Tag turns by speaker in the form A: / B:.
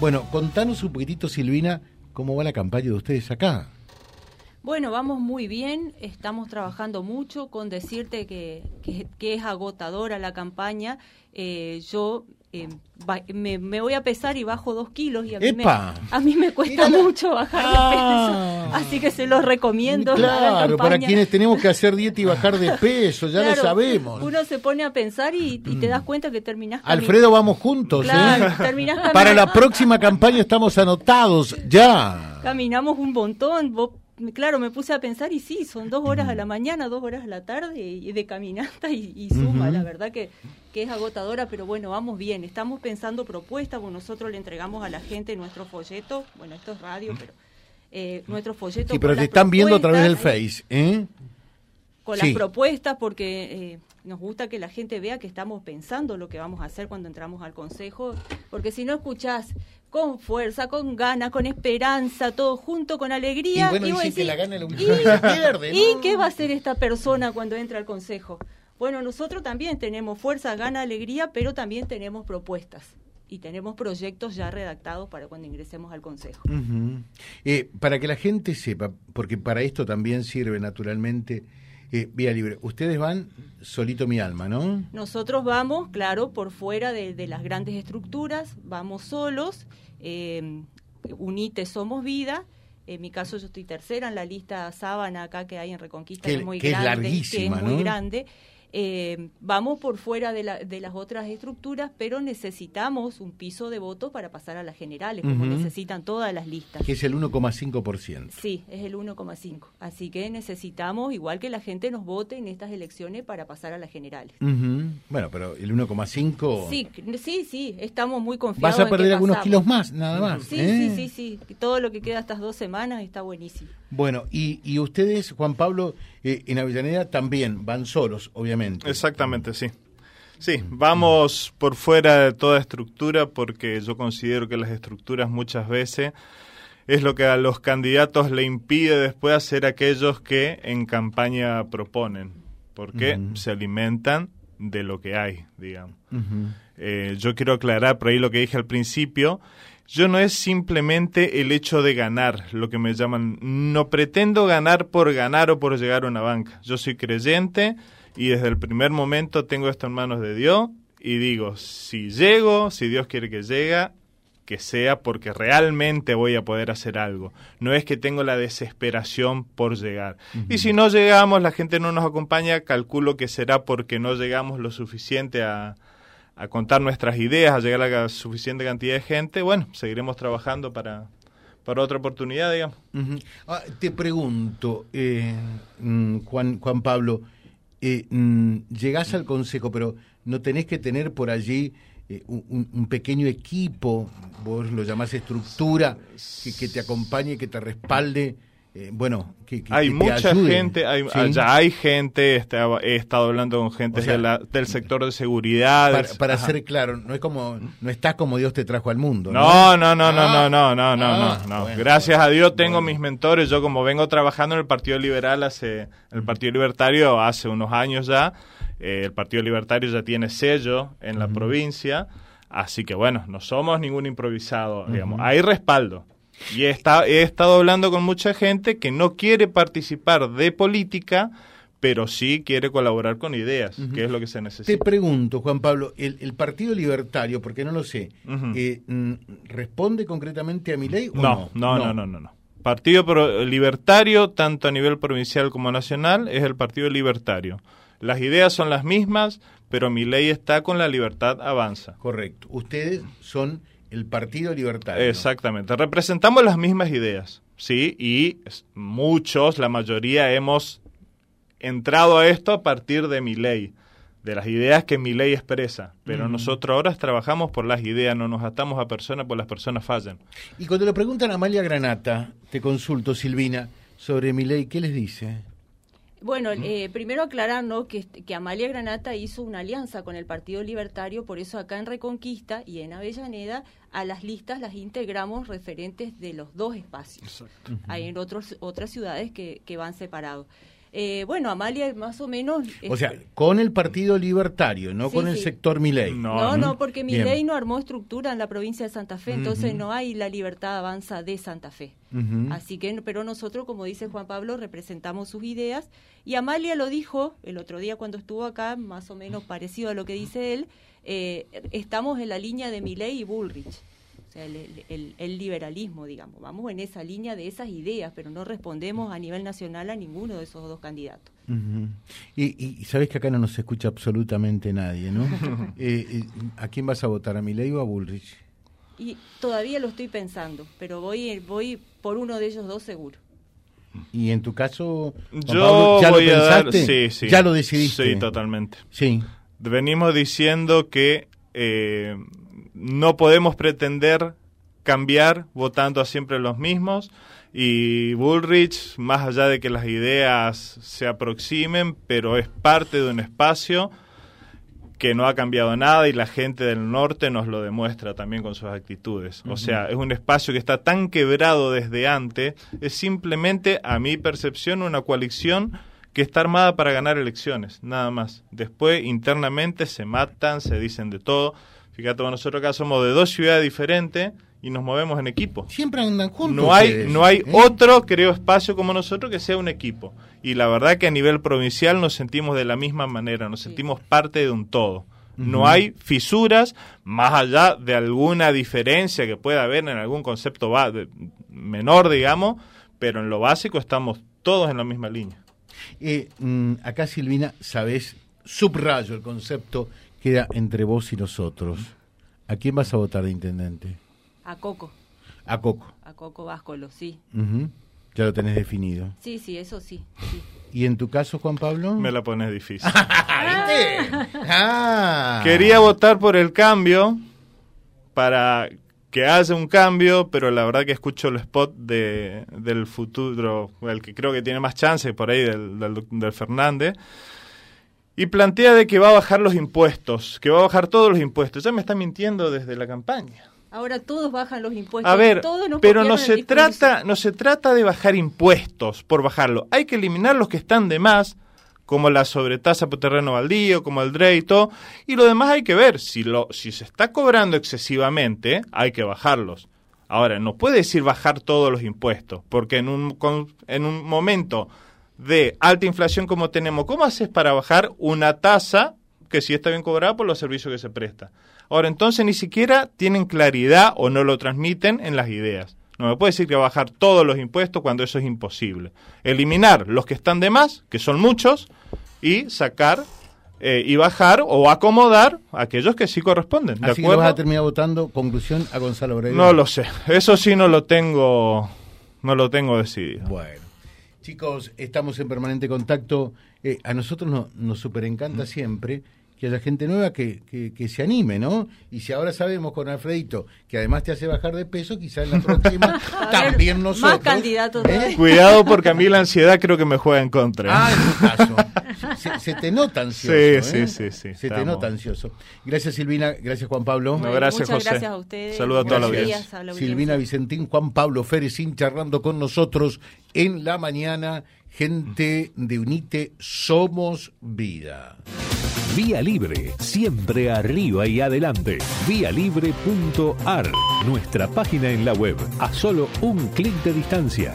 A: Bueno, contanos un poquitito, Silvina, cómo va la campaña de ustedes acá.
B: Bueno, vamos muy bien, estamos trabajando mucho, con decirte que, que, es agotadora la campaña. Eh, yo eh, me, voy a pesar y bajo dos kilos y a mí, me, a mí me cuesta mucho bajar de ah. peso, así que se los recomiendo.
A: Claro, para quienes tenemos que hacer dieta y bajar de peso, ya lo sabemos.
B: Uno se pone a pensar y, te das cuenta que terminás
A: Alfredo, vamos juntos. ¿eh? Para la próxima campaña estamos anotados, ya.
B: Caminamos un montón, vos claro, me puse a pensar y sí, son dos horas a la mañana, dos horas a la tarde y de caminata y, suma, la verdad que, que, es agotadora, pero bueno, vamos bien, estamos pensando propuestas, bueno, nosotros le entregamos a la gente nuestro folleto, bueno, esto es radio, pero eh, nuestro folleto.
A: Sí, pero te están viendo a través del Face, ¿eh?
B: Con las propuestas, porque... Eh, nos gusta que la gente vea que estamos pensando lo que vamos a hacer cuando entramos al consejo, porque si no escuchás con fuerza, con ganas, con esperanza, todo junto, con alegría.
A: Y bueno, y que la gana la
B: pierde. ¿Y qué va a hacer esta persona cuando entra al consejo? Bueno, nosotros también tenemos fuerza, gana, alegría, pero también tenemos propuestas y tenemos proyectos ya redactados para cuando ingresemos al Consejo.
A: Eh, para que la gente sepa, porque para esto también sirve naturalmente eh, Vía Libre, ustedes van solito mi alma, ¿no?
B: Nosotros vamos, claro, por fuera de, las grandes estructuras, vamos solos, eh, UNITE Somos Vida, en mi caso yo estoy tercera en la lista sábana acá que hay en Reconquista, que, es muy grande, que es muy grande. Eh, vamos por fuera de, las otras estructuras, pero necesitamos un piso de votos para pasar a las generales, como necesitan todas las listas.
A: Que es el 1,5%.
B: Sí, es el 1,5%. Así que necesitamos, igual que la gente nos vote en estas elecciones para pasar a las generales.
A: Bueno, pero el 1,5%...
B: Sí, sí, sí, estamos muy confiados.
A: Vas a perder algunos kilos más, nada más.
B: Sí, ¿eh? sí, sí, sí. Todo lo que queda estas dos semanas está buenísimo.
A: Bueno, y, y ustedes, Juan Pablo, eh, en Avellaneda también van solos, obviamente.
C: Exactamente, sí. Sí, vamos por fuera de toda estructura porque yo considero que las estructuras muchas veces es lo que a los candidatos le impide después hacer aquellos que en campaña proponen, porque se alimentan de lo que hay, digamos. Eh, yo quiero aclarar por ahí lo que dije al principio, yo no es simplemente el hecho de ganar, lo que me llaman, no pretendo ganar por ganar o por llegar a una banca. Yo soy creyente y desde el primer momento tengo esto en manos de Dios y digo, si llego, si Dios quiere que llegue, que sea porque realmente voy a poder hacer algo. No es que tengo la desesperación por llegar. Y si no llegamos, la gente no nos acompaña, calculo que será porque no llegamos lo suficiente a, a contar nuestras ideas, a llegar a la suficiente cantidad de gente, bueno, seguiremos trabajando para, para otra oportunidad, digamos.
A: Ah, te pregunto, eh, mm, Juan, Juan Pablo, eh, mm, llegás al Consejo, pero no tenés que tener por allí eh, un, pequeño equipo, vos lo llamás estructura, que, que te acompañe, que te respalde eh, bueno, que,
C: hay mucha gente, hay, ya hay gente, este, he estado hablando con gente del sector de seguridad.
A: Para, ser claro, no es como, no estás como Dios te trajo al mundo.
C: No, no, no, no, no, no, no, no, ah, no, Gracias a Dios tengo mis mentores. Yo como vengo trabajando en el Partido Liberal hace, el Partido Libertario hace unos años ya, eh, el Partido Libertario ya tiene sello en la provincia, así que bueno, no somos ningún improvisado, digamos. Hay respaldo. Y he, he estado hablando con mucha gente que no quiere participar de política, pero sí quiere colaborar con ideas, que es lo que se necesita.
A: Te pregunto, Juan Pablo, el, Partido Libertario, porque no lo sé, eh, mm, ¿responde concretamente a mi ley o
C: no? No, no, no, no, no. Partido Libertario, tanto a nivel provincial como nacional, es el Partido Libertario. Las ideas son las mismas, pero mi ley está con la libertad avanza.
A: Correcto. Ustedes son el Partido Libertario.
C: Exactamente. Representamos las mismas ideas, ¿sí? Y muchos, la mayoría, hemos entrado a esto a partir de mi ley, de las ideas que mi ley expresa. Pero nosotros ahora trabajamos por las ideas, no nos atamos a personas, por las personas fallan.
A: Y cuando le preguntan a Amalia Granata, te consulto, Silvina, sobre mi ley, ¿qué les dice?
B: Bueno, eh, primero aclararnos que, que, Amalia Granata hizo una alianza con el Partido Libertario, por eso acá en Reconquista y en Avellaneda a las listas las integramos referentes de los dos espacios. Hay en otros, otras ciudades que, que van separados. Eh, bueno, Amalia más o menos...
A: O sea, con el Partido Libertario, no
B: Sí,
A: con el
B: sí.
A: sector Milei.
C: No.
B: No, porque mi
A: Bien.
B: ley no armó estructura en la provincia de Santa Fe, entonces no hay la libertad avanza de Santa Fe. Así que, pero nosotros, como dice Juan Pablo, representamos sus ideas. Y Amalia lo dijo el otro día cuando estuvo acá, más o menos parecido a lo que dice él, eh, estamos en la línea de Milley y Bullrich. O sea, el, el- el liberalismo, digamos. Vamos en esa línea de esas ideas, pero no respondemos a nivel nacional a ninguno de esos dos candidatos.
A: Y, y sabes que acá no nos escucha absolutamente nadie, ¿no? Eh, eh, ¿A quién vas a votar? ¿A Milei o a Bullrich?
B: Y todavía lo estoy pensando, pero voy, voy por uno de ellos dos seguro.
A: Y en tu caso, Juan
C: Yo
A: Pablo, ¿ya
C: voy
A: lo
C: a dar...
A: pensaste?
C: Sí, sí.
A: ¿Ya lo decidiste?
C: Sí, totalmente.
A: Sí.
C: venimos diciendo que eh, no podemos pretender cambiar votando a siempre los mismos y Bullrich, más allá de que las ideas se aproximen, pero es parte de un espacio que no ha cambiado nada y la gente del norte nos lo demuestra también con sus actitudes. O sea, es un espacio que está tan quebrado desde antes, es simplemente, a mi percepción, una coalición que está armada para ganar elecciones, nada más. Después, internamente, se matan, se dicen de todo. Fíjate, nosotros acá somos de dos ciudades diferentes y nos movemos en equipo.
A: Siempre andan juntos.
C: No hay,
A: ustedes,
C: no hay
A: ¿eh?
C: otro, creo, espacio como nosotros que sea un equipo. Y la verdad que a nivel provincial nos sentimos de la misma manera, nos
B: Sí.
C: sentimos parte de un todo. No hay fisuras más allá de alguna diferencia que pueda haber en algún concepto menor, digamos, pero en lo básico estamos todos en la misma línea.
A: Eh, mm, acá, Silvina, sabes, subrayo el concepto, queda entre vos y nosotros. ¿A quién vas a votar de intendente?
B: A Coco,
A: A Coco.
B: a Coco Váscolo, sí.
A: Ya lo tenés definido.
B: Sí, sí, eso sí. sí.
A: ¿Y en tu caso, Juan Pablo?
C: Me la pones difícil.
A: ¿Viste? Ah.
C: Quería votar por el cambio para que haya un cambio, pero la verdad que escucho el spot de, del futuro, el que creo que tiene más chance por ahí del, del, del Fernández, y plantea de que va a bajar los impuestos, que va a bajar todos los impuestos. Ya me está mintiendo desde la campaña.
B: Ahora todos bajan los impuestos.
C: A ver,
B: todos nos
C: pero no se trata, no se trata de bajar impuestos por bajarlo. Hay que eliminar los que están de más, como la sobretasa por terreno baldío, como el DRE y todo, y lo demás hay que ver. Si lo, si se está cobrando excesivamente, hay que bajarlos. Ahora, no puede decir bajar todos los impuestos, porque en un, con- en un momento de alta inflación como tenemos, ¿cómo haces para bajar una tasa que sí está bien cobrada por los servicios que se presta? Ahora, entonces ni siquiera tienen claridad o no lo transmiten en las ideas. No me puede decir que bajar todos los impuestos cuando eso es imposible. Eliminar los que están de más, que son muchos, y sacar eh, y bajar o acomodar aquellos que sí corresponden. ¿De
A: Así que
C: acuerdo?
A: vas a terminar votando, conclusión, a Gonzalo Breyer.
C: No lo sé. Eso sí no lo tengo, no lo tengo decidido.
A: Bueno. Chicos, estamos en permanente contacto. Eh, a nosotros no- nos super encanta siempre que haya gente nueva que, que, que se anime, ¿no? Y si ahora sabemos con Alfredito que además te hace bajar de peso, quizás en la próxima
B: ver,
A: también
B: más
A: nosotros.
B: candidatos
A: ¿eh?
C: Cuidado porque a mí la ansiedad creo que me juega en contra.
A: Ah, en tu caso. Se, se te nota ansioso.
C: Sí,
A: ¿eh?
C: sí, sí, sí,
A: Se te nota ansioso. Gracias, Silvina. Gracias, Juan Pablo.
C: No, gracias,
B: muchas
C: José.
B: gracias a ustedes.
C: Saludos a toda
B: la audiencia.
A: Silvina Vicentín, Juan Pablo Ferecín charlando con nosotros en la mañana. Gente de Unite, somos vida.
D: Vía Libre, siempre arriba y adelante. Vialibre.ar, nuestra página en la web, a solo un clic de distancia.